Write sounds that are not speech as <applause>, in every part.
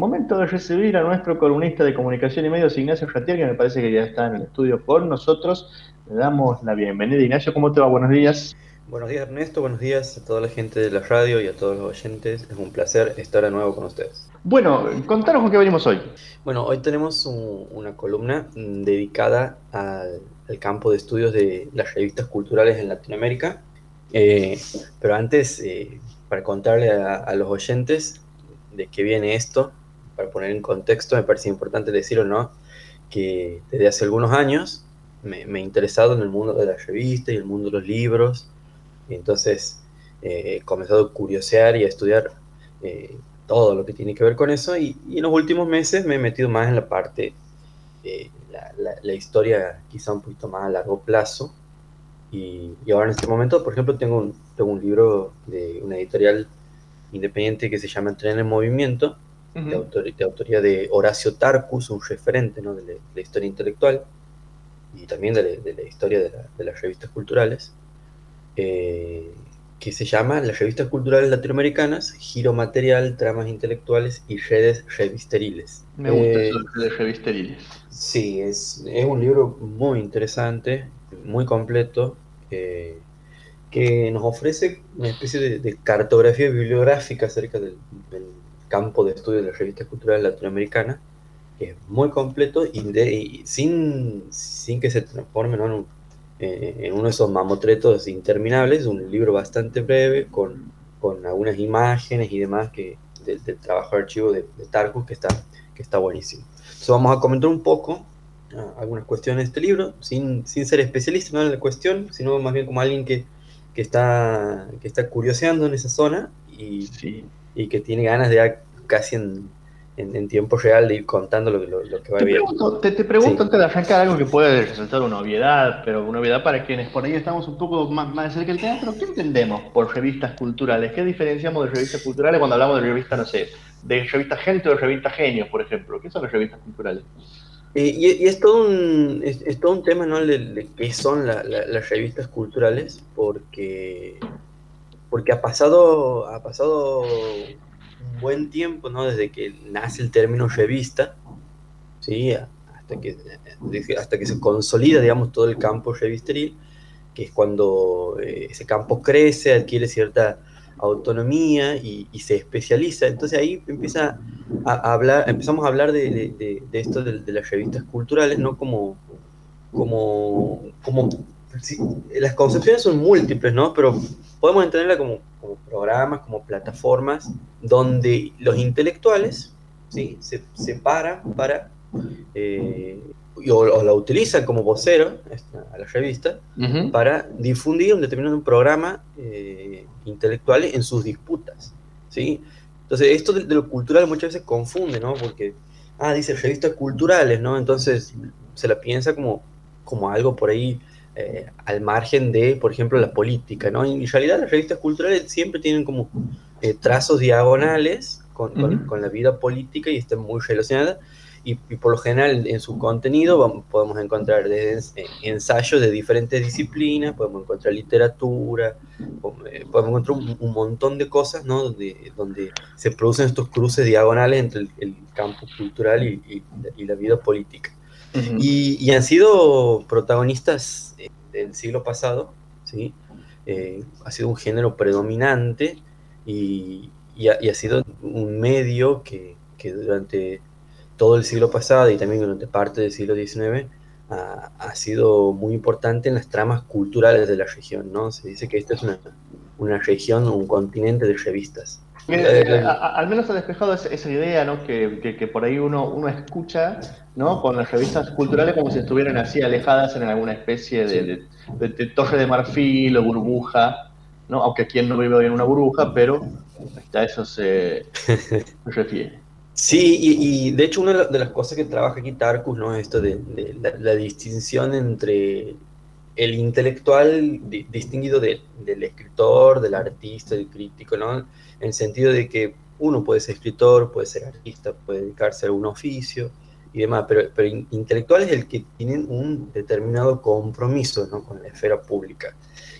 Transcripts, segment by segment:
Momento de recibir a nuestro columnista de comunicación y medios, Ignacio Ratier, que me parece que ya está en el estudio con nosotros. Le damos la bienvenida. Ignacio, ¿cómo te va? Buenos días. Buenos días, Ernesto. Buenos días a toda la gente de la radio y a todos los oyentes. Es un placer estar de nuevo con ustedes. Bueno, contanos con qué venimos hoy. Bueno, hoy tenemos una columna dedicada al, campo de estudios de las revistas culturales en Latinoamérica. Eh, pero antes, eh, para contarle a los oyentes de qué viene esto, para poner en contexto, me parece importante decirlo, ¿no? Que desde hace algunos años me, he interesado en el mundo de la revista y el mundo de los libros. Y entonces eh, he comenzado a curiosear y a estudiar eh, todo lo que tiene que ver con eso. Y, en los últimos meses me he metido más en la parte, de la, historia quizá un poquito más a largo plazo. Y, ahora en este momento, por ejemplo, tengo un, tengo un libro de una editorial independiente que se llama Tren en Movimiento, de, autoría de Horacio Tarcus, un referente ¿no? de, la, historia intelectual y también de, la, historia de, las revistas culturales, eh, que se llama Las revistas culturales latinoamericanas, giro material, tramas intelectuales y redes revisteriles. Me gusta eh, eso de revisteriles. Sí, es, es, un libro muy interesante, muy completo. Eh, que nos ofrece una especie de, cartografía bibliográfica acerca del, campo de estudio de las revistas culturales latinoamericanas, que es muy completo y, sin, sin que se transforme eh, en, uno de esos mamotretos interminables, un libro bastante breve con, con algunas imágenes y demás que, del, trabajo de archivo de, de, Tarkus que está, que está buenísimo. Entonces vamos a comentar un poco ah, algunas cuestiones de este libro, sin, sin ser especialista ¿no? en la cuestión, sino más bien como alguien que, que, está, que está curioseando en esa zona y, sí y que tiene ganas de casi en, en, tiempo real de ir contando lo, lo, que va te viendo. Pregunto, te, pregunto antes de arrancar algo que puede resultar una obviedad, pero una obviedad para quienes por ahí estamos un poco más, más cerca del tema, pero ¿qué entendemos por revistas culturales? ¿Qué diferenciamos de revistas culturales cuando hablamos de revistas, no sé, de revistas gente o de revistas genios, por ejemplo? ¿Qué son las revistas culturales? y, es, todo un, es, todo un tema, ¿no? De, qué son las revistas culturales, porque porque ha pasado, ha pasado un buen tiempo, ¿no? Desde que nace el término revista, ¿sí? Hasta que, hasta que se consolida, digamos, todo el campo revisteril, que es cuando eh, ese campo crece, adquiere cierta autonomía y, se especializa. Entonces ahí empieza a, hablar, empezamos a hablar de, esto de, las revistas culturales, ¿no? Como, como, como las concepciones son múltiples, ¿no? Pero podemos entenderla como, programas, como plataformas, donde los intelectuales ¿sí? se separan para, eh, o, la utilizan como vocero a la revista, para difundir un determinado programa eh, intelectual en sus disputas. ¿sí? Entonces, esto de, lo cultural muchas veces confunde, ¿no? Porque, ah, dice revistas culturales, ¿no? Entonces se la piensa como, como algo por ahí eh, al margen de, por ejemplo, la política, ¿no? En realidad las revistas culturales siempre tienen como eh, trazos diagonales con, la vida política y están muy relacionadas y, por lo general en su contenido podemos encontrar desde ensayos de diferentes disciplinas, podemos encontrar literatura, eh, podemos encontrar un, montón de cosas, ¿no? Donde, donde se producen estos cruces diagonales entre el, campo cultural y, la vida política. Y, han sido protagonistas del siglo pasado, ¿sí? Eh, ha sido un género predominante y, ha, sido un medio que, durante todo el siglo pasado y también durante parte del siglo XIX ha, sido muy importante en las tramas culturales de la región. ¿no? Se dice que esta es una región, un continente de revistas. Eh, al menos ha despejado esa, idea, ¿no? Que, por ahí uno, uno escucha, ¿no? Con las revistas culturales como si estuvieran así alejadas en alguna especie de, torre de marfil o burbuja, ¿no? Aunque quien no vive hoy en una burbuja, pero a eso se, <laughs> refiere. Sí, y, de hecho una de las cosas que trabaja aquí Tarkus, ¿no? Es esto de, la, distinción entre el intelectual distinguido del escritor, del artista, del crítico, ¿no? en el sentido de que uno puede ser escritor, puede ser artista, puede dedicarse a un oficio y demás, pero, pero intelectual es el que tienen un determinado compromiso con la esfera pública.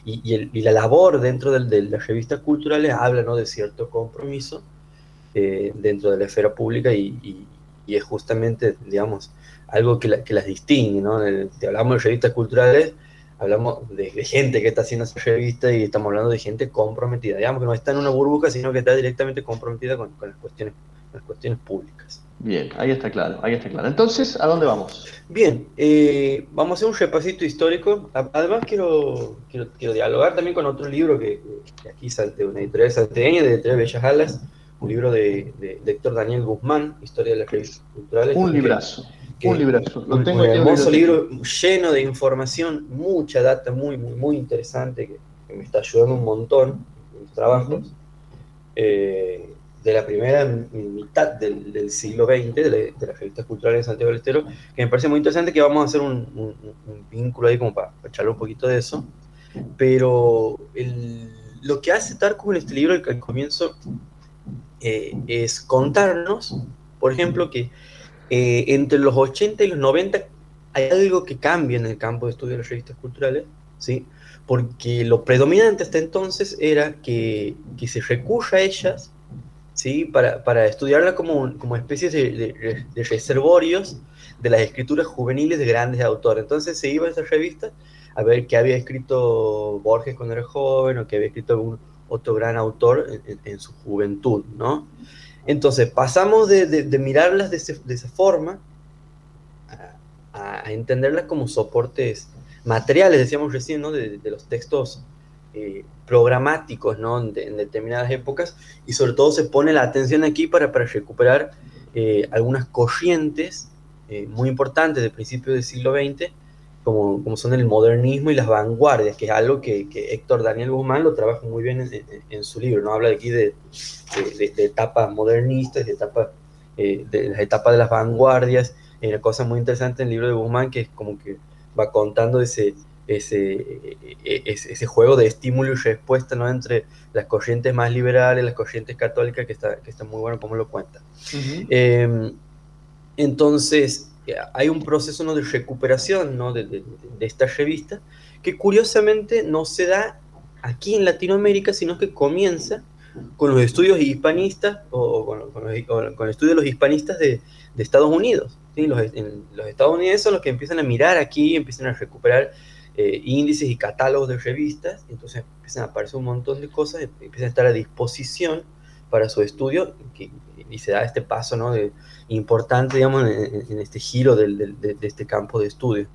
Y, y, la labor dentro de las revistas culturales habla ¿no? de cierto compromiso eh, dentro de la esfera pública y, es justamente, digamos, algo que, las distingue, ¿no? si hablamos de revistas culturales, hablamos de, gente que está haciendo esa revista y estamos hablando de gente comprometida, digamos que no está en una burbuja, sino que está directamente comprometida con, las, cuestiones, las cuestiones públicas. Bien, ahí está claro, ahí está claro. Entonces, ¿a dónde vamos? Bien, eh, vamos a hacer un repasito histórico. Además, quiero, quiero, dialogar también con otro libro que, aquí salte, una editorial salteña, de Editorial Bellas Alas, un libro de, de, Héctor Daniel Guzmán, Historia de las revistas culturales. Un librazo. Un librazo. Lo tengo un hermoso libro lleno de información, mucha data muy, muy, muy interesante que, me está ayudando un montón en mis trabajos. Eh, de la primera mitad del, siglo XX, de, las revistas culturales de Santiago del Estero, que me parece muy interesante, que vamos a hacer un, vínculo ahí como para, echarle un poquito de eso. Pero lo que hace Tarkus en este libro al, comienzo eh, es contarnos, por ejemplo, que eh, entre los 80 y los 90 hay algo que cambia en el campo de estudio de las revistas culturales, ¿sí? porque lo predominante hasta entonces era que, que se recurra a ellas ¿sí? para, para estudiarla como, como especies de, de, reservorios de las escrituras juveniles de grandes autores. Entonces se iba a esa revista a ver qué había escrito Borges cuando era joven o qué había escrito algún otro gran autor en, su juventud, ¿no? Entonces pasamos de, de mirarlas de, esa forma a, entenderlas como soportes materiales, decíamos recién, ¿no? De, los textos eh, programáticos ¿no? en, determinadas épocas y sobre todo se pone la atención aquí para, para recuperar eh, algunas corrientes eh, muy importantes del principio del siglo XX como, como, son el modernismo y las vanguardias, que es algo que, que Héctor Daniel Guzmán lo trabaja muy bien en, en, su libro, ¿no? habla aquí de, de, de etapas modernistas, de, etapas, de las etapas de las vanguardias, hay una cosa muy interesante en el libro de Guzmán que es como que va contando ese, ese, e, ese, juego de estímulo y respuesta ¿no? entre las corrientes más liberales, las corrientes católicas, que está, que está muy bueno como lo cuenta. Em, entonces, hay un proceso ¿no? de recuperación ¿no? de, de, esta revista que curiosamente no se da aquí en Latinoamérica, sino que comienza con los estudios hispanistas o, con, con, el estudio de los hispanistas de, de Estados Unidos. ¿sí? Los, los estadounidenses son los que empiezan a mirar aquí, empiezan a recuperar eh, índices y catálogos de revistas, entonces empiezan a aparecer un montón de cosas, empiezan a estar a disposición para su estudio y se da este paso ¿no? de, importante digamos, en, este giro de, este campo de estudio.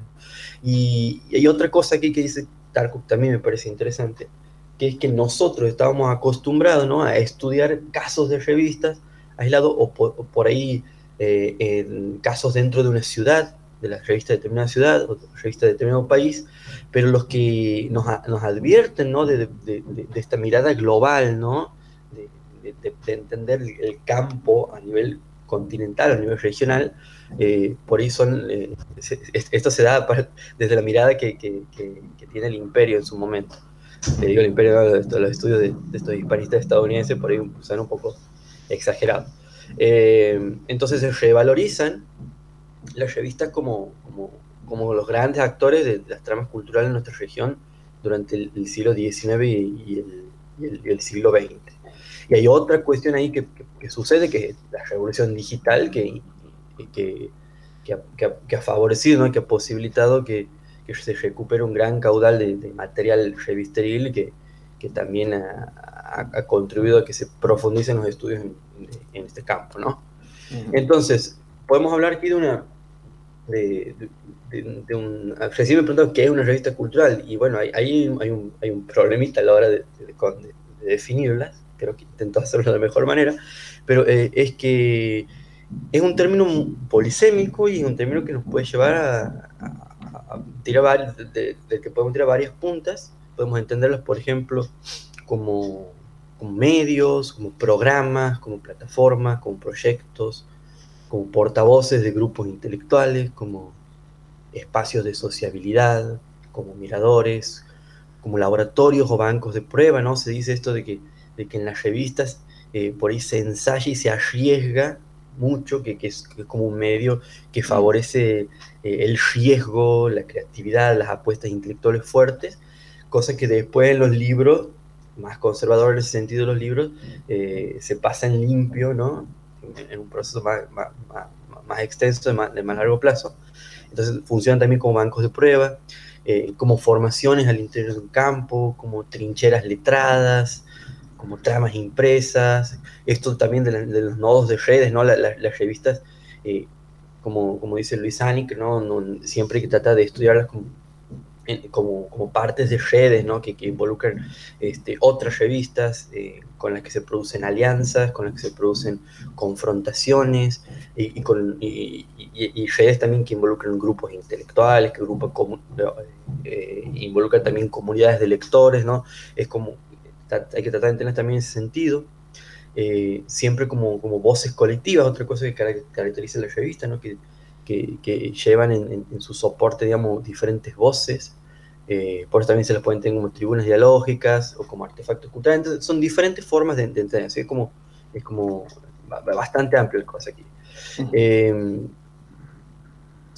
Y, hay otra cosa aquí que dice Tarkuk también me parece interesante, que es que nosotros estábamos acostumbrados ¿no? a estudiar casos de revistas aislados o por, ahí eh, en casos dentro de una ciudad de la revista de determinada ciudad o de la revista de determinado país, pero los que nos, nos advierten ¿no? de, de, de, esta mirada global, ¿no? De, entender el campo a nivel continental, a nivel regional, eh, por ahí son, eh, esto se da desde la mirada que, que, que, tiene el imperio en su momento. Te digo el imperio de los estudios de, estos hispanistas estadounidenses, por ahí son un poco exagerados. Eh, entonces se revalorizan las revistas como, como, como, los grandes actores de, las tramas culturales en nuestra región durante el, siglo XIX y, el, siglo XX. Y hay otra cuestión ahí que, que, sucede, que es la revolución digital que, que, que ha, favorecido, ¿no? que ha posibilitado que, se recupere un gran caudal de, material revisteril que, que también ha, ha, contribuido a que se profundicen los estudios en, en este campo. ¿no? Entonces, podemos hablar aquí de una, de, de, un... Recién me preguntaron qué es una revista cultural, y bueno, ahí hay, hay, un, hay un problemita a la hora de, definirlas, creo que intento <laughs> hacerlo de la mejor manera, pero eh, es que es un término polisémico y es un término que nos puede llevar a, tirar de, que podemos tirar varias puntas, podemos entenderlas, por ejemplo, como, como medios, como programas, como plataformas, como proyectos, como portavoces de grupos intelectuales, como espacios de sociabilidad, como miradores, como laboratorios o bancos de prueba, ¿no? Se dice esto de que, de que en las revistas eh, por ahí se ensaya y se arriesga mucho, que, que, es, como un medio que favorece eh, el riesgo, la creatividad, las apuestas intelectuales fuertes, cosa que después en los libros más conservador en ese sentido los libros, eh, se pasan limpio, ¿no? En, un proceso más, más, más, extenso, de más, de más, largo plazo. Entonces funcionan también como bancos de prueba, eh, como formaciones al interior de un campo, como trincheras letradas, como tramas impresas, esto también de, los nodos de redes, ¿no? las revistas, eh, como, como dice Luis Anik, ¿no? ¿no? siempre que tratar de estudiarlas como como, como, partes de redes ¿no? que, que involucran este, otras revistas eh, con las que se producen alianzas, con las que se producen confrontaciones y, con, y, redes también que involucran grupos intelectuales, que eh, involucran también comunidades de lectores, ¿no? Es como, hay que tratar de entender también ese sentido. Eh, siempre como, como voces colectivas, otra cosa que caracteriza la revista, ¿no? que, que, llevan en, su soporte, digamos, diferentes voces. Eh, por eso también se las pueden tener como tribunas dialógicas o como artefactos culturales. Entonces, son diferentes formas de, entender. Es como, es como bastante amplio el cosa aquí. Em,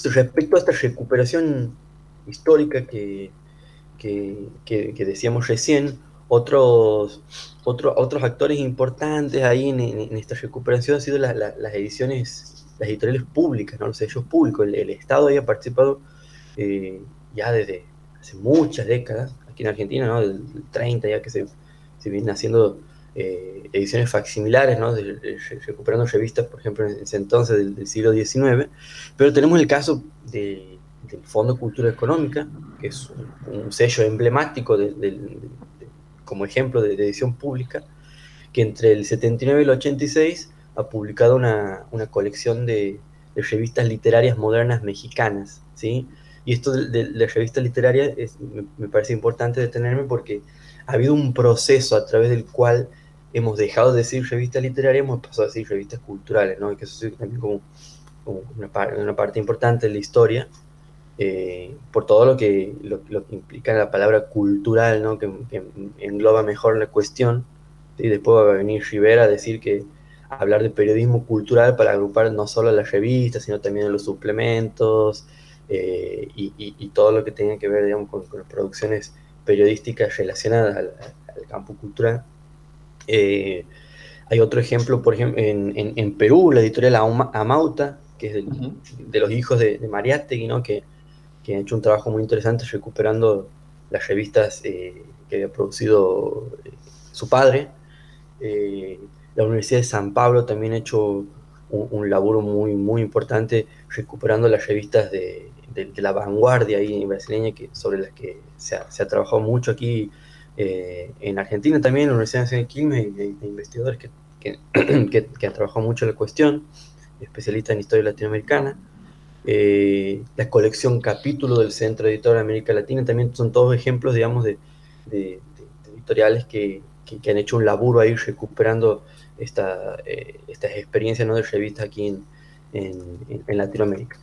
respecto a esta recuperación histórica que, que, decíamos recién, otros, otros actores importantes ahí en, esta recuperación han sido las ediciones las editoriales públicas, los sellos públicos. El, Estado ahí ha participado eh, ya desde hace muchas décadas, aquí en Argentina, ¿no? del 30 ya que se, se vienen haciendo eh, ediciones facsimilares, ¿no? recuperando revistas, por ejemplo, en ese entonces del, siglo XIX, pero tenemos el caso del Fondo Cultura Económica, que es un, sello emblemático como ejemplo de, edición pública, que entre el 79 y el 86 ha publicado una, una colección de, revistas literarias modernas mexicanas, ¿sí? Y esto de, de, revistas literarias es, me, parece importante detenerme porque ha habido un proceso a través del cual hemos dejado de decir revistas literarias, hemos pasado a decir revistas culturales, ¿no? Y que eso es también como, una, una, parte importante de la historia, eh, por todo lo que, lo, que implica la palabra cultural, ¿no? Que, que engloba mejor la cuestión. Y después va a venir Rivera a decir que hablar de periodismo cultural para agrupar no solo las revistas, sino también los suplementos eh, y, todo lo que tenga que ver digamos, con, las producciones periodísticas relacionadas al, campo cultural. Eh, hay otro ejemplo, por ejemplo, en, Perú, la editorial Amauta, que es de los hijos de, de Mariátegui, ¿no? que, que, han hecho un trabajo muy interesante recuperando las revistas eh, que había producido su padre. La Universidad de San Pablo también ha hecho un, laburo muy, muy importante recuperando las revistas de, la vanguardia ahí brasileña que, sobre las que se ha, trabajado mucho aquí eh, en Argentina también, la Universidad Nacional de Quilmes, de, investigadores <clears throat> que, que, han trabajado mucho la cuestión, especialistas en historia latinoamericana. Eh, la colección Capítulo del Centro Editor de América Latina también son todos ejemplos, digamos, de, editoriales que, han hecho un laburo ahí recuperando esta, eh, estas experiencias ¿no? de revistas aquí en, en Latinoamérica.